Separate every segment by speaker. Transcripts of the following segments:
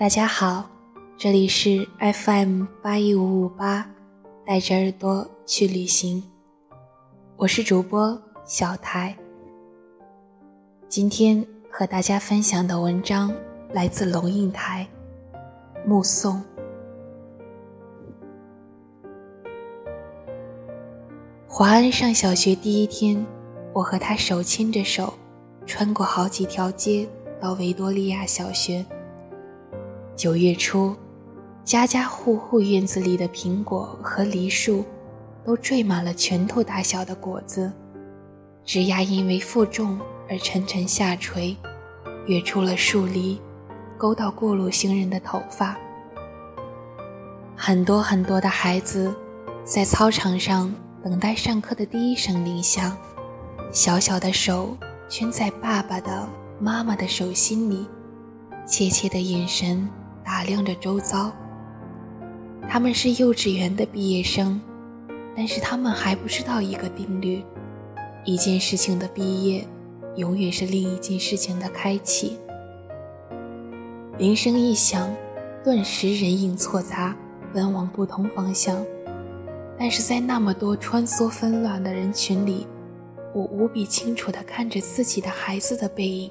Speaker 1: 大家好，这里是 FM 八一五五八，带着耳朵去旅行。我是主播小台。今天和大家分享的文章来自龙应台，《目送》。华安上小学第一天，我和他手牵着手，穿过好几条街，到维多利亚小学。九月初，家家户户院子里的苹果和梨树，都缀满了拳头大小的果子，枝丫因为负重而沉沉下垂，跃出了树篱，勾到过路行人的头发。很多很多的孩子，在操场上等待上课的第一声铃响，小小的手圈在爸爸的、妈妈的手心里，怯怯的眼神。打量着周遭，他们是幼稚园的毕业生，但是他们还不知道一个定律：一件事情的毕业，永远是另一件事情的开启。铃声一响，顿时人影错杂，奔往不同方向。但是在那么多穿梭纷乱的人群里，我无比清楚地看着自己的孩子的背影。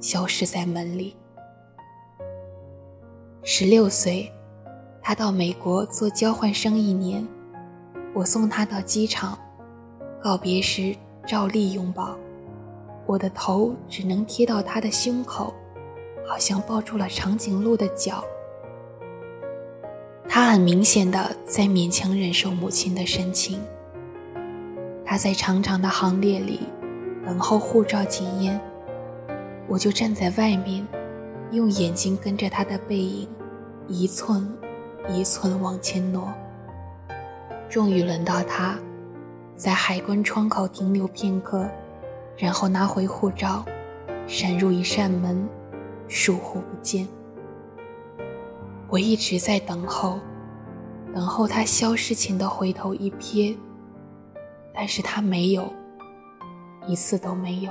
Speaker 1: 消失在门里。十六岁，他到美国做交换生一年，我送他到机场，告别时照例拥抱，我的头只能贴到他的胸口，好像抱住了长颈鹿的脚。他很明显的在勉强忍受母亲的深情。他在长长的行列里等候护照检验。我就站在外面，用眼睛跟着他的背影，一寸一寸往前挪。终于轮到他，在海关窗口停留片刻，然后拿回护照，闪入一扇门，疏忽不见。我一直在等候，等候他消失前的回头一瞥，但是他没有，一次都没有。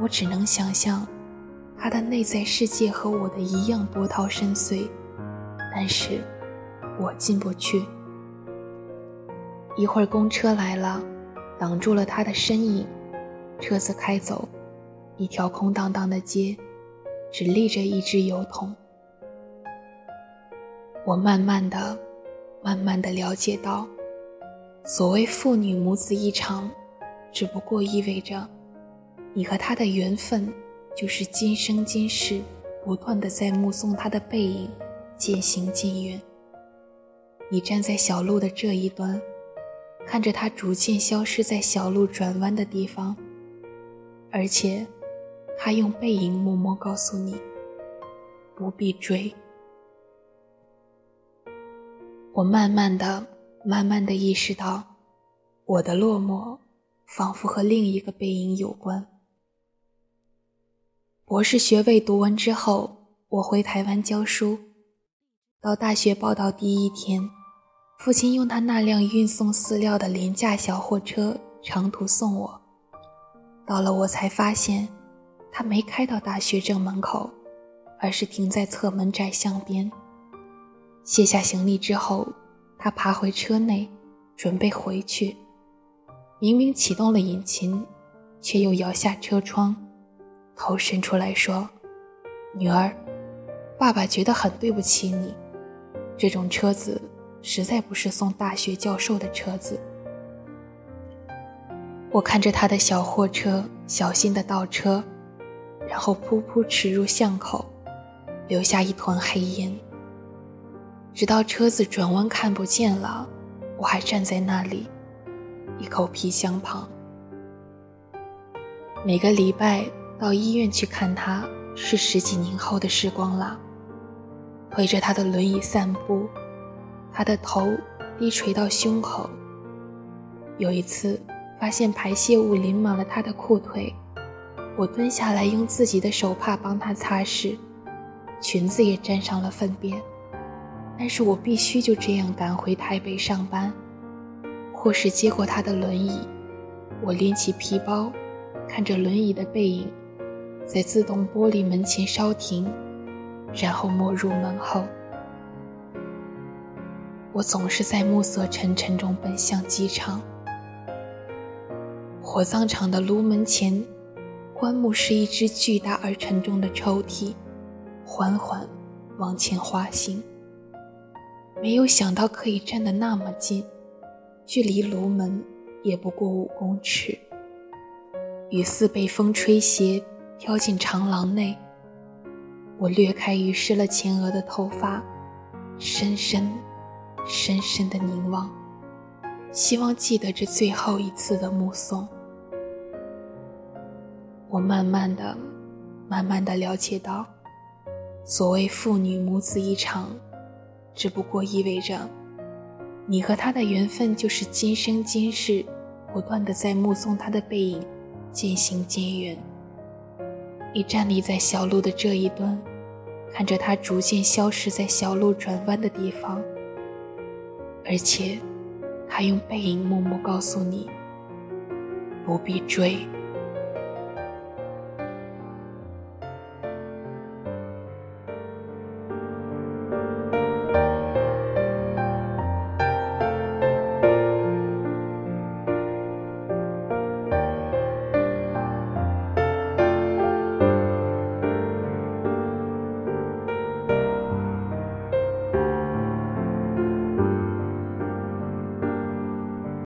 Speaker 1: 我只能想象，他的内在世界和我的一样波涛深邃，但是，我进不去。一会儿公车来了，挡住了他的身影，车子开走，一条空荡荡的街，只立着一只油桶。我慢慢的、慢慢的了解到，所谓父女母子一场，只不过意味着。你和他的缘分，就是今生今世不断的在目送他的背影渐行渐远。你站在小路的这一端，看着他逐渐消失在小路转弯的地方，而且，他用背影默默告诉你，不必追。我慢慢的、慢慢的意识到，我的落寞，仿佛和另一个背影有关。博士学位读完之后，我回台湾教书。到大学报到第一天，父亲用他那辆运送饲料的廉价小货车长途送我。到了，我才发现，他没开到大学正门口，而是停在侧门窄巷边。卸下行李之后，他爬回车内，准备回去。明明启动了引擎，却又摇下车窗。头伸出来说：“女儿，爸爸觉得很对不起你。这种车子实在不是送大学教授的车子。”我看着他的小货车小心的倒车，然后噗噗驰入巷口，留下一团黑烟。直到车子转弯看不见了，我还站在那里，一口皮箱旁。每个礼拜到医院去看他，是十几年后的时光了。推着他的轮椅散步，他的头低垂到胸口。有一次。发现排泄物淋满了他的裤腿，我蹲下来用自己的手帕帮他擦拭，裙子也沾上了粪便。但是我必须就这样赶回台北上班，或是接过他的轮椅。我拎起皮包，看着轮椅的背影，在自动玻璃门前稍停，然后没入门后。我总是在暮色沉沉中奔向机场。火葬场的炉门前，棺木是一只巨大而沉重的抽屉，缓缓往前滑行。没有想到可以站得那么近，距离炉门也不过五公尺。雨丝被风吹斜，飘进长廊内。我掠开雨湿了前额的头发，深深、深深的凝望，希望记得这最后一次的目送。我慢慢的、慢慢的了解到，所谓父女母子一场，只不过意味着，你和他的缘分就是今生今世，不断的在目送他的背影渐行渐远。你站立在小路的这一端，看着它逐渐消失在小路转弯的地方，而且，他用背影默默告诉你，不必追。